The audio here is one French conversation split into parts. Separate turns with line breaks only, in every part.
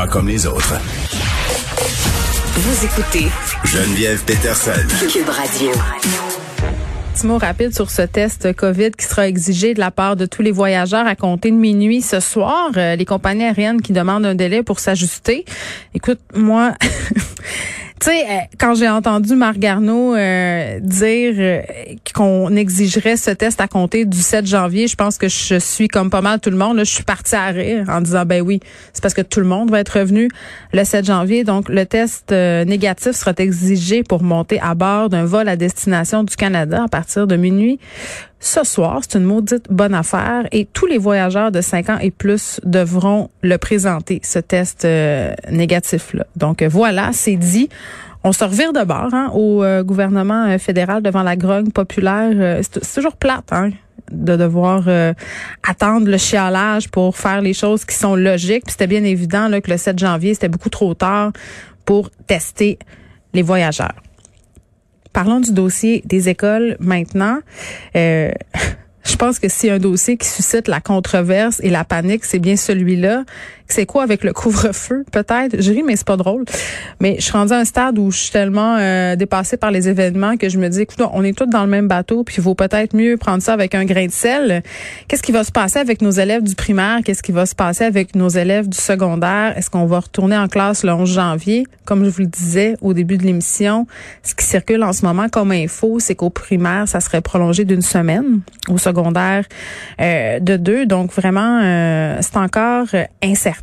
Pas comme les autres.
Vous écoutez
Geneviève Peterson.
Cube Radio.
Petit mot rapide sur ce test COVID qui sera exigé de la part de tous les voyageurs à compter de minuit ce soir. Euh, les compagnies aériennes qui demandent un délai pour s'ajuster. Écoute, moi, Tu sais, euh, quand j'ai entendu Marc euh, dire euh, qu'on exigerait ce test à compter du 7 janvier, je pense que je suis comme pas mal tout le monde. Là, je suis partie à rire en disant, ben oui, c'est parce que tout le monde va être revenu le 7 janvier. Donc, le test négatif sera exigé pour monter à bord d'un vol à destination du Canada à partir de minuit ce soir. C'est une maudite bonne affaire et tous les voyageurs de 5 ans et plus devront le présenter, ce test euh, négatif-là. Donc voilà, c'est dit. On se revire de bord hein, au euh, gouvernement euh, fédéral devant la grogne populaire. c'est toujours plate hein, de devoir attendre le chialage pour faire les choses qui sont logiques. Puis c'était bien évident que le 7 janvier, c'était beaucoup trop tard pour tester les voyageurs. Parlons du dossier des écoles maintenant. Euh, je pense que si un dossier qui suscite la controverse et la panique, c'est bien celui-là c'est quoi avec le couvre-feu, peut-être. Je ris, mais c'est pas drôle. Mais je suis rendue à un stade où je suis tellement euh, dépassée par les événements que je me dis, écoute, on est tous dans le même bateau, puis il vaut peut-être mieux prendre ça avec un grain de sel. Qu'est-ce qui va se passer avec nos élèves du primaire? Qu'est-ce qui va se passer avec nos élèves du secondaire? Est-ce qu'on va retourner en classe le 11 janvier? Comme je vous le disais au début de l'émission, ce qui circule en ce moment comme info, c'est qu'au primaire, ça serait prolongé d'une semaine, au secondaire euh, de deux. Donc vraiment, euh, c'est encore incertain.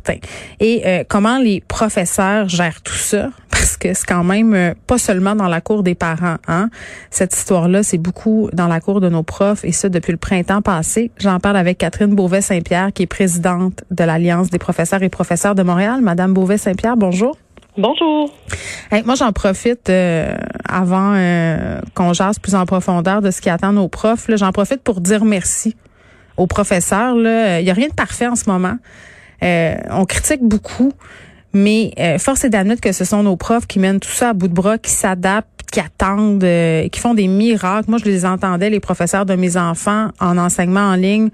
Et euh, comment les professeurs gèrent tout ça? Parce que c'est quand même euh, pas seulement dans la cour des parents. Hein? Cette histoire-là, c'est beaucoup dans la cour de nos profs et ça depuis le printemps passé. J'en parle avec Catherine Beauvais-Saint-Pierre, qui est présidente de l'Alliance des professeurs et professeurs de Montréal. Madame Beauvais-Saint-Pierre, bonjour.
Bonjour.
moi, j'en profite euh, avant qu'on jase plus en profondeur de ce qui attend nos profs. J'en profite pour dire merci aux professeurs. Il n'y a rien de parfait en ce moment. Euh, on critique beaucoup, mais euh, force est d'admettre que ce sont nos profs qui mènent tout ça à bout de bras, qui s'adaptent, qui attendent, euh, qui font des miracles. Moi, je les entendais, les professeurs de mes enfants, en enseignement en ligne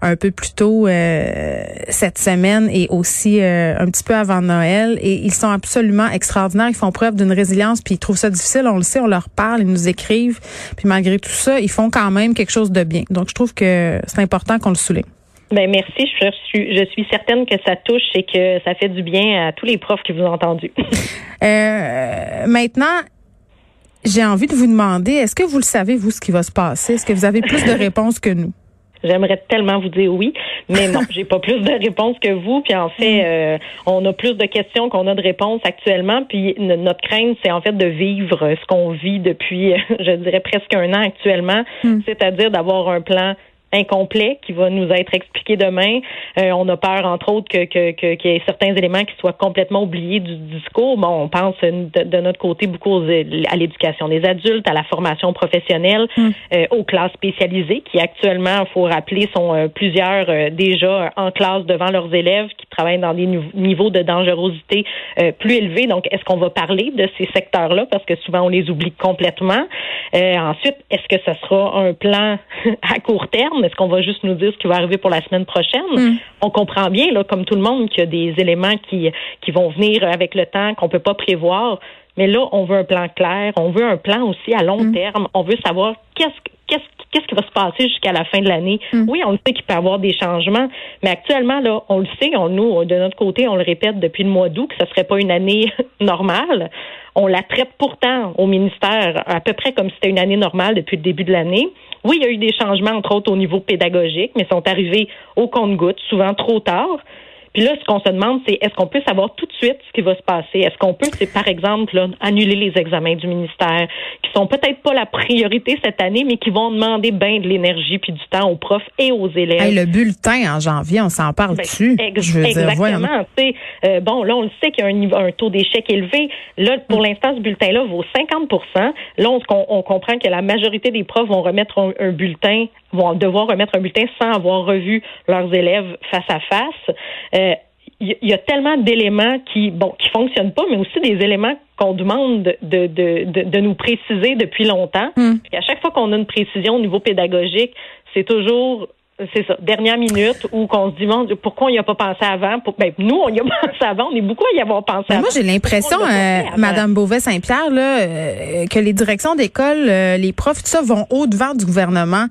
un peu plus tôt cette semaine et aussi un petit peu avant Noël. Et ils sont absolument extraordinaires. Ils font preuve d'une résilience, puis ils trouvent ça difficile. On le sait, on leur parle, ils nous écrivent. Puis malgré tout ça, ils font quand même quelque chose de bien. Donc, je trouve que c'est important qu'on le souligne.
Ben merci. Je suis, je suis certaine que ça touche et que ça fait du bien à tous les profs qui vous ont entendu.
euh, maintenant, j'ai envie de vous demander, est-ce que vous le savez, vous, ce qui va se passer? Est-ce que vous avez plus de réponses que nous?
J'aimerais tellement vous dire oui, mais non, j'ai pas plus de réponses que vous. Puis en fait, mm. euh, on a plus de questions qu'on a de réponses actuellement. Puis notre crainte, c'est en fait de vivre ce qu'on vit depuis, je dirais presque un an actuellement, mm. c'est-à-dire d'avoir un plan incomplet qui va nous être expliqué demain. Euh, on a peur, entre autres, que qu'il y ait certains éléments qui soient complètement oubliés du discours. Bon, on pense de, notre côté beaucoup à l'éducation des adultes, à la formation professionnelle, mm. euh, aux classes spécialisées, qui actuellement, il faut rappeler, sont euh, plusieurs déjà en classe devant leurs élèves qui travaillent dans des niveaux de dangerosité plus élevés. Donc, est-ce qu'on va parler de ces secteurs-là? Parce que souvent on les oublie complètement. ensuite, est-ce que ce sera un plan à court terme? Est-ce qu'on va juste nous dire ce qui va arriver pour la semaine prochaine? Hmm. On comprend bien, là, comme tout le monde, qu'il y a des éléments qui, qui vont venir avec le temps qu'on peut pas prévoir. Mais là, on veut un plan clair. On veut un plan aussi à long hmm. terme. On veut savoir qu'est-ce qu'est-ce qu'est-ce qui va se passer jusqu'à la fin de l'année? Hmm. Oui, on le sait qu'il peut y avoir des changements, mais actuellement, là, on le sait, on, nous, de notre côté, on le répète depuis le mois d'août que ce serait pas une année normale. On la traite pourtant au ministère à peu près comme si c'était une année normale depuis le début de l'année. Oui, il y a eu des changements, entre autres au niveau pédagogique, mais sont arrivés au compte-gouttes, souvent trop tard. Puis là, ce qu'on se demande, c'est est-ce qu'on peut savoir tout de suite ce qui va se passer? Est-ce qu'on peut, c'est par exemple, annuler les examens du ministère, qui sont peut-être pas la priorité cette année, mais qui vont demander bien de l'énergie puis du temps aux profs et aux élèves?
le bulletin en janvier, on s'en parle ben, dessus.
je veux exactement. Dire, euh, bon, là, on le sait qu'il y a un, un taux d'échec élevé. Là, pour mm. l'instant, ce bulletin-là vaut 50% Là, on, on, comprend que la majorité des profs vont remettre un bulletin vont devoir remettre un bulletin sans avoir revu leurs élèves face à face. Euh, il y, a tellement d'éléments qui bon qui fonctionnent pas, mais aussi des éléments qu'on demande de, de, de, de, nous préciser depuis longtemps. Et hmm. à chaque fois qu'on a une précision au niveau pédagogique, c'est toujours c'est ça, dernière minute, où qu'on se bon, pourquoi on n'y a pas pensé avant? Pour, ben, nous, on y a pensé avant, on est beaucoup à y avoir pensé avant.
Moi, j'ai l'impression, euh, Madame Beauvais-Saint-Pierre, là, euh, que les directions d'école, euh, les profs, tout ça, vont au-devant du gouvernement.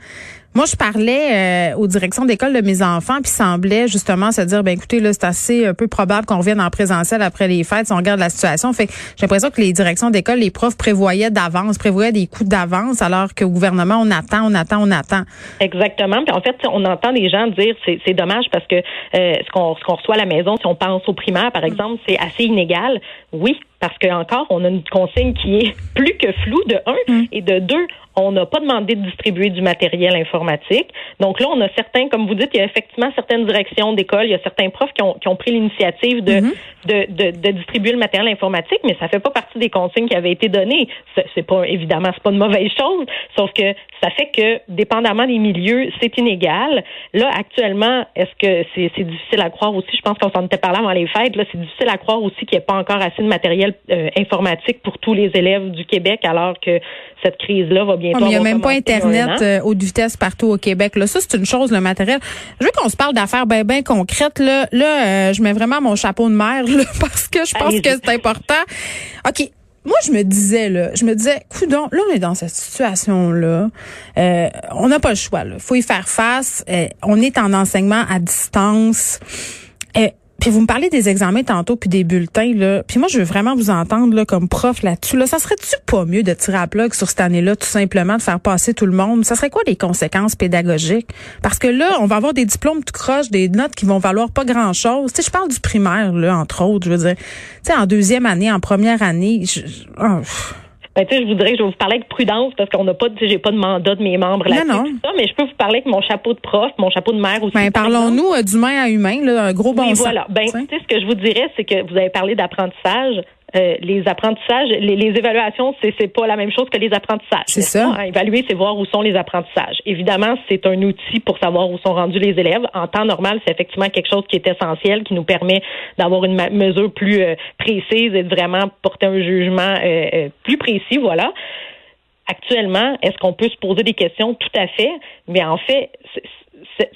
Moi, je parlais euh, aux directions d'école de mes enfants, puis semblait justement se dire, ben écoutez, là, c'est assez un peu probable qu'on revienne en présentiel après les fêtes si on regarde la situation. Fait j'ai l'impression que les directions d'école, les profs prévoyaient d'avance, prévoyaient des coûts d'avance, alors que au gouvernement, on attend, on attend, on attend.
Exactement. Puis en fait, on entend des gens dire, c'est dommage parce que euh, ce qu'on reçoit à la maison, si on pense au primaire, par exemple, c'est assez inégal. Oui, parce que encore, on a une consigne qui est plus que floue de un mm. et de deux, on n'a pas demandé de distribuer du matériel informatique. Donc là, on a certains, comme vous dites, il y a effectivement certaines directions d'école, il y a certains profs qui ont, qui ont pris l'initiative de, mm-hmm. de, de, de, distribuer le matériel informatique, mais ça fait pas partie des consignes qui avaient été données. C'est pas évidemment, c'est pas une mauvaise chose, sauf que ça fait que, dépendamment des milieux, c'est inégal. Là, actuellement, est-ce que c'est difficile à croire aussi? Je pense qu'on s'en était parlé avant les fêtes. Là, c'est difficile à croire aussi qu'il n'y a pas encore assez de matériel euh, informatique pour tous les élèves du Québec, alors que cette crise-là va bientôt.
Oh, il n'y a même pas Internet euh, haute vitesse partout au Québec. Là, ça, c'est une chose, le matériel. Je veux qu'on se parle d'affaires bien, bien concrètes. Là, là euh, je mets vraiment mon chapeau de mère là, parce que je pense que c'est important. OK. Moi, je me disais, là, je me disais, coudon, là, on est dans cette situation-là. Euh, on n'a pas le choix, là. Faut y faire face. on est en enseignement à distance. Puis vous me parlez des examens tantôt puis des bulletins là. Puis moi je veux vraiment vous entendre là comme prof là-dessus là. Ça serait-tu pas mieux de tirer à plug sur cette année-là tout simplement de faire passer tout le monde? Ça serait quoi les conséquences pédagogiques? Parce que là on va avoir des diplômes tout croche, des notes qui vont valoir pas grand-chose. Tu je parle du primaire là entre autres, je veux dire. Tu sais en deuxième année, en première année, je, oh,
ben, je voudrais, je vais vous parler avec prudence parce qu'on n'a pas, j'ai pas de mandat de mes membres là-dessus, mais je peux vous parler avec mon chapeau de prof, mon chapeau de mère aussi.
Ben, parlons-nous euh, d'humain à humain, là, un gros bon oui,
voilà. Ben, ce que je vous dirais, c'est que vous avez parlé d'apprentissage. Euh, les apprentissages, les, les évaluations, c'est c'est pas la même chose que les apprentissages.
C'est ça.
Évaluer, c'est voir où sont les apprentissages. Évidemment, c'est un outil pour savoir où sont rendus les élèves. En temps normal, c'est effectivement quelque chose qui est essentiel, qui nous permet d'avoir une mesure plus euh, précise et de vraiment porter un jugement euh, plus précis. Voilà. Actuellement, est-ce qu'on peut se poser des questions? Tout à fait. Mais en fait,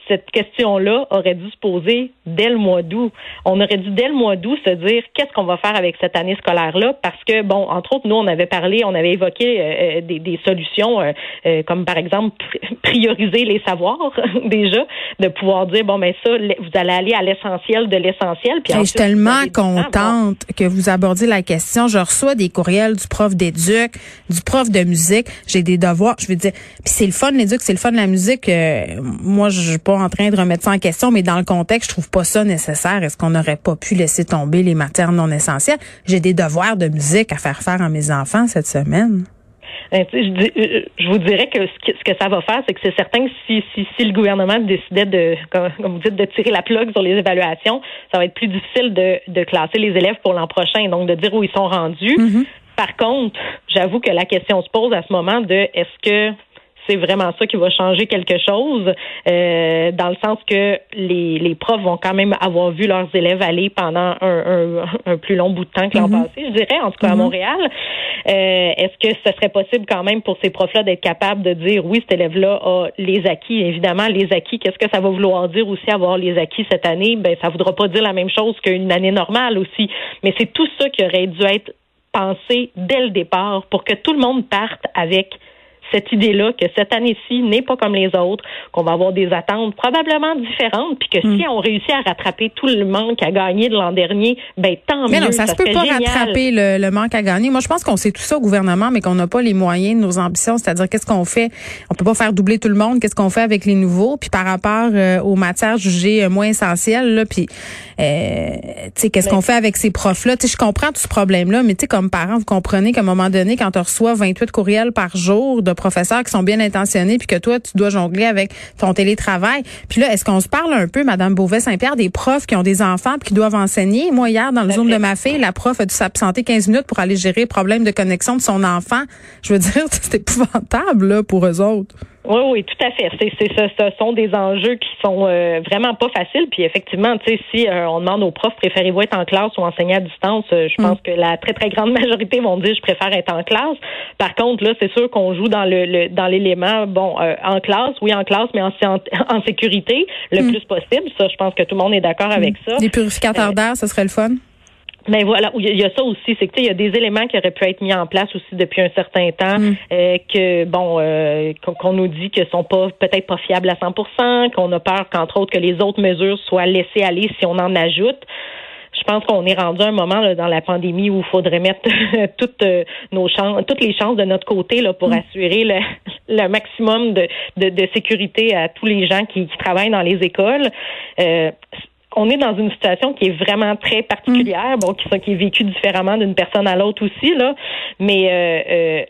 cette question-là aurait dû se poser dès le mois d'août. On aurait dû dès le mois d'août se dire qu'est-ce qu'on va faire avec cette année scolaire-là, parce que bon, entre autres, nous on avait parlé, on avait évoqué euh, euh, des, des, solutions euh, comme par exemple prioriser les savoirs déjà, de pouvoir dire bon ben ça, vous allez aller à l'essentiel de l'essentiel.
Puis je suis tellement contente que vous abordiez la question. Je reçois des courriels du prof d'éduc, du prof de musique. J'ai des devoirs. Je veux dire, puis c'est le fun l'éduc, c'est le fun la musique. moi je suis pas en train de remettre ça en question, mais dans le contexte, je trouve pas ça nécessaire. Est-ce qu'on n'aurait pas pu laisser tomber les matières non essentielles? J'ai des devoirs de musique à faire faire à mes enfants cette semaine.
Ben, je, je, vous dirais que ce, que ça va faire, c'est que c'est certain que si, si, si, le gouvernement décidait de, comme, vous dites, de tirer la plug sur les évaluations, ça va être plus difficile de, de classer les élèves pour l'an prochain, donc de dire où ils sont rendus. Mm-hmm. Par contre, j'avoue que la question se pose à ce moment de est-ce que c'est vraiment ça qui va changer quelque chose, euh, dans le sens que les, les profs vont quand même avoir vu leurs élèves aller pendant un, un, plus long bout de temps que l'an mm-hmm. passé, je dirais, en tout cas à mm-hmm. Montréal. Euh, Est-ce que ce serait possible quand même pour ces profs-là d'être capables de dire oui, cet élève-là a les acquis, évidemment, les acquis, qu'est-ce que ça va vouloir dire aussi avoir les acquis cette année? Ben, ça voudra pas dire la même chose qu'une année normale aussi. Mais c'est tout ça qui aurait dû être pensé dès le départ pour que tout le monde parte avec cette idée-là que cette année-ci n'est pas comme les autres, qu'on va avoir des attentes probablement différentes, puis que hmm. si on réussit à rattraper tout le manque à gagner de l'an dernier, ben tant
mais
mieux.
Non, ça, se peut pas rattraper le, manque à gagner. Moi, je pense qu'on sait tout ça au gouvernement, mais qu'on n'a pas les moyens de nos ambitions. C'est-à-dire, qu'est-ce qu'on fait? On peut pas faire doubler tout le monde. Qu'est-ce qu'on fait avec les nouveaux? Puis par rapport euh, aux matières jugées euh, moins essentielles, là, puis euh, tu sais, qu'est-ce qu'on fait avec ces profs-là? Tu sais, je comprends tout ce problème-là, mais tu sais, comme parent, vous comprenez qu'à un moment donné, quand on reçoit 28 courriels par jour de professeurs qui sont bien intentionnés, puis que toi, tu dois jongler avec ton télétravail. Puis là, est-ce qu'on se parle un peu, Madame Beauvais-Saint-Pierre, des profs qui ont des enfants puis qui doivent enseigner? Moi, hier, dans le Zoom de ma fille, la prof a dû s'absenter 15 minutes pour aller gérer problème de connexion de son enfant. Je veux dire, c'est épouvantable là, pour eux autres.
Oui, oui, tout à fait. C'est, c'est, ce, ce sont des enjeux qui sont euh, vraiment pas faciles. Puis effectivement, tu sais, si euh, on demande aux profs préférez-vous être en classe ou enseigner à distance, euh, je pense mm. que la très très grande majorité vont dire je préfère être en classe. Par contre, là, c'est sûr qu'on joue dans le, dans l'élément bon en classe, oui en classe, mais en, en, sécurité le mm. plus possible. Ça, je pense que tout le monde est d'accord avec mm. ça.
Les purificateurs d'air, ce serait le fun?
Mais voilà, il y a ça aussi, c'est que il y a des éléments qui auraient pu être mis en place aussi depuis un certain temps, mm. euh, que bon, euh, qu'on nous dit que sont pas peut-être pas fiables à 100%, qu'on a peur qu'entre autres que les autres mesures soient laissées aller si on en ajoute. Je pense qu'on est rendu à un moment dans la pandémie où il faudrait mettre toutes euh, nos chances, toutes les chances de notre côté là pour mm. assurer le, le maximum de, de, de, sécurité à tous les gens qui, qui travaillent dans les écoles. Euh, on est dans une situation qui est vraiment très particulière, bon, qui, qui est vécue différemment d'une personne à l'autre aussi, là. Mais euh, euh,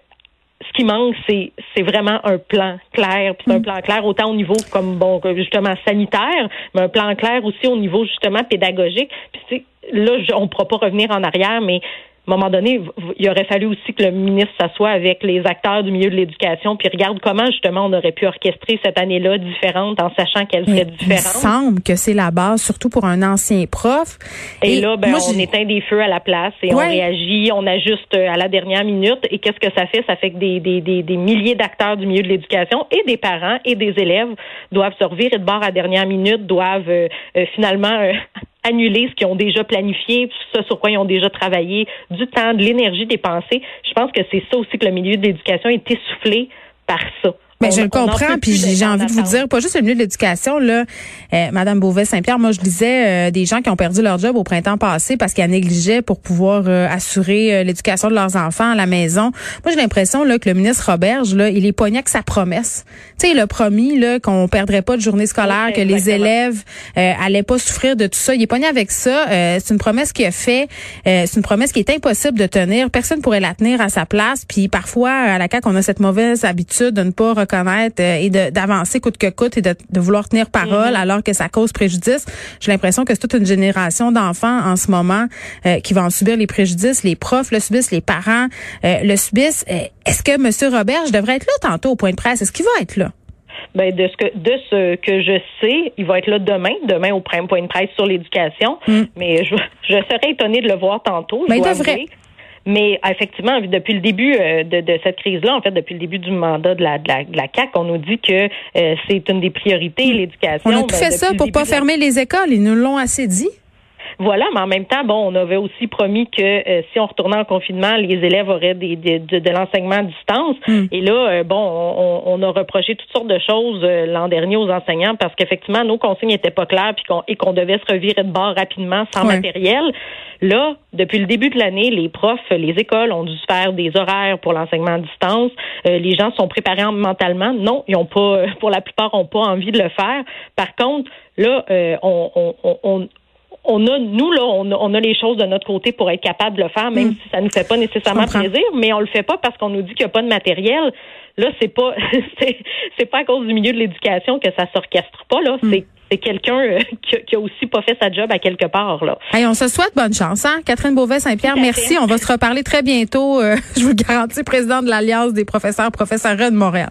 ce qui manque, c'est c'est vraiment un plan clair. Puis un mm. plan clair autant au niveau comme bon justement sanitaire, mais un plan clair aussi au niveau justement pédagogique. Puis là, on ne pourra pas revenir en arrière, mais à un moment donné, il aurait fallu aussi que le ministre s'assoie avec les acteurs du milieu de l'éducation puis regarde comment justement on aurait pu orchestrer cette année-là différente en sachant qu'elle serait différente. Il
semble que c'est la base, surtout pour un ancien prof.
Et, là, ben, on éteint des feux à la place et on réagit, on ajuste à la dernière minute. Et qu'est-ce que ça fait? Ça fait que des, des, des, des milliers d'acteurs du milieu de l'éducation et des parents et des élèves doivent se revirer de bord à la dernière minute, doivent euh, euh, finalement euh, annuler ce qu'ils ont déjà planifié, ce sur quoi ils ont déjà travaillé, du temps, de l'énergie dépensée. Je pense que c'est ça aussi que le milieu de l'éducation est essoufflé par ça.
Mais je le comprends, puis j'ai envie de vous dire, pas juste le milieu de l'éducation, là, euh, Madame Beauvais-Saint-Pierre, moi je lisais euh, des gens qui ont perdu leur job au printemps passé parce qu'ils négligeaient pour pouvoir euh, assurer euh, l'éducation de leurs enfants à la maison. Moi j'ai l'impression là que le ministre Roberge, là, il est pogné avec sa promesse. Tu sais, il a promis là qu'on perdrait pas de journée scolaire, que les élèves allaient pas souffrir de tout ça. Il est pogné avec ça. c'est une promesse qu'il a fait. c'est une promesse qui est impossible de tenir. Personne pourrait la tenir à sa place. Puis parfois à la CAQ, on a cette mauvaise habitude de ne pas connaître euh, et d'avancer coûte que coûte et de, vouloir tenir parole mhm. alors que ça cause préjudice. J'ai l'impression que c'est toute une génération d'enfants en ce moment euh, qui vont en subir les préjudices. Les profs le subissent, les parents euh, le subissent. Est-ce que M. Robert, je devrais être là tantôt au point de presse? Est-ce qu'il va être là?
Ben de ce que de ce que je sais, il va être là demain, demain au point de presse sur l'éducation. Mm. Mais je, je serais étonnée de le voir tantôt.
Mais ben, il devrait.
Mais effectivement, depuis le début euh, de, de, cette crise-là, en fait, depuis le début du mandat de la, de la, de la CAC, on nous dit que euh, c'est une des priorités, l'éducation.
On a tout ben, fait ça pour pas fermer les écoles. Ils nous l'ont assez dit.
Voilà, mais en même temps, bon, on avait aussi promis que euh, si on retournait en confinement, les élèves auraient des, de, l'enseignement à distance. Hmm. Et là, euh, bon, on, on, a reproché toutes sortes de choses euh, l'an dernier aux enseignants parce qu'effectivement, nos consignes n'étaient pas claires puis qu'on, et qu'on devait se revirer de bord rapidement sans matériel. Là, depuis le début de l'année, les profs, les écoles ont dû faire des horaires pour l'enseignement à distance. les gens sont préparés mentalement. Non, ils ont pas, pour la plupart, ont pas envie de le faire. Par contre, là, on, on, on, on a, nous, là, on a, les choses de notre côté pour être capable de le faire, même mm. si ça nous fait pas nécessairement plaisir, mais on le fait pas parce qu'on nous dit qu'il n'y a pas de matériel. Là, c'est pas, c'est pas à cause du milieu de l'éducation que ça s'orchestre pas, là. Mm. C'est c'est quelqu'un euh, qui, a aussi pas fait sa job à quelque part. Là.
on se souhaite bonne chance. Hein? Catherine Beauvais-Saint-Pierre, merci. On va se reparler très bientôt. Euh, je vous garantis, président de l'Alliance des professeurs, professeurs de Montréal.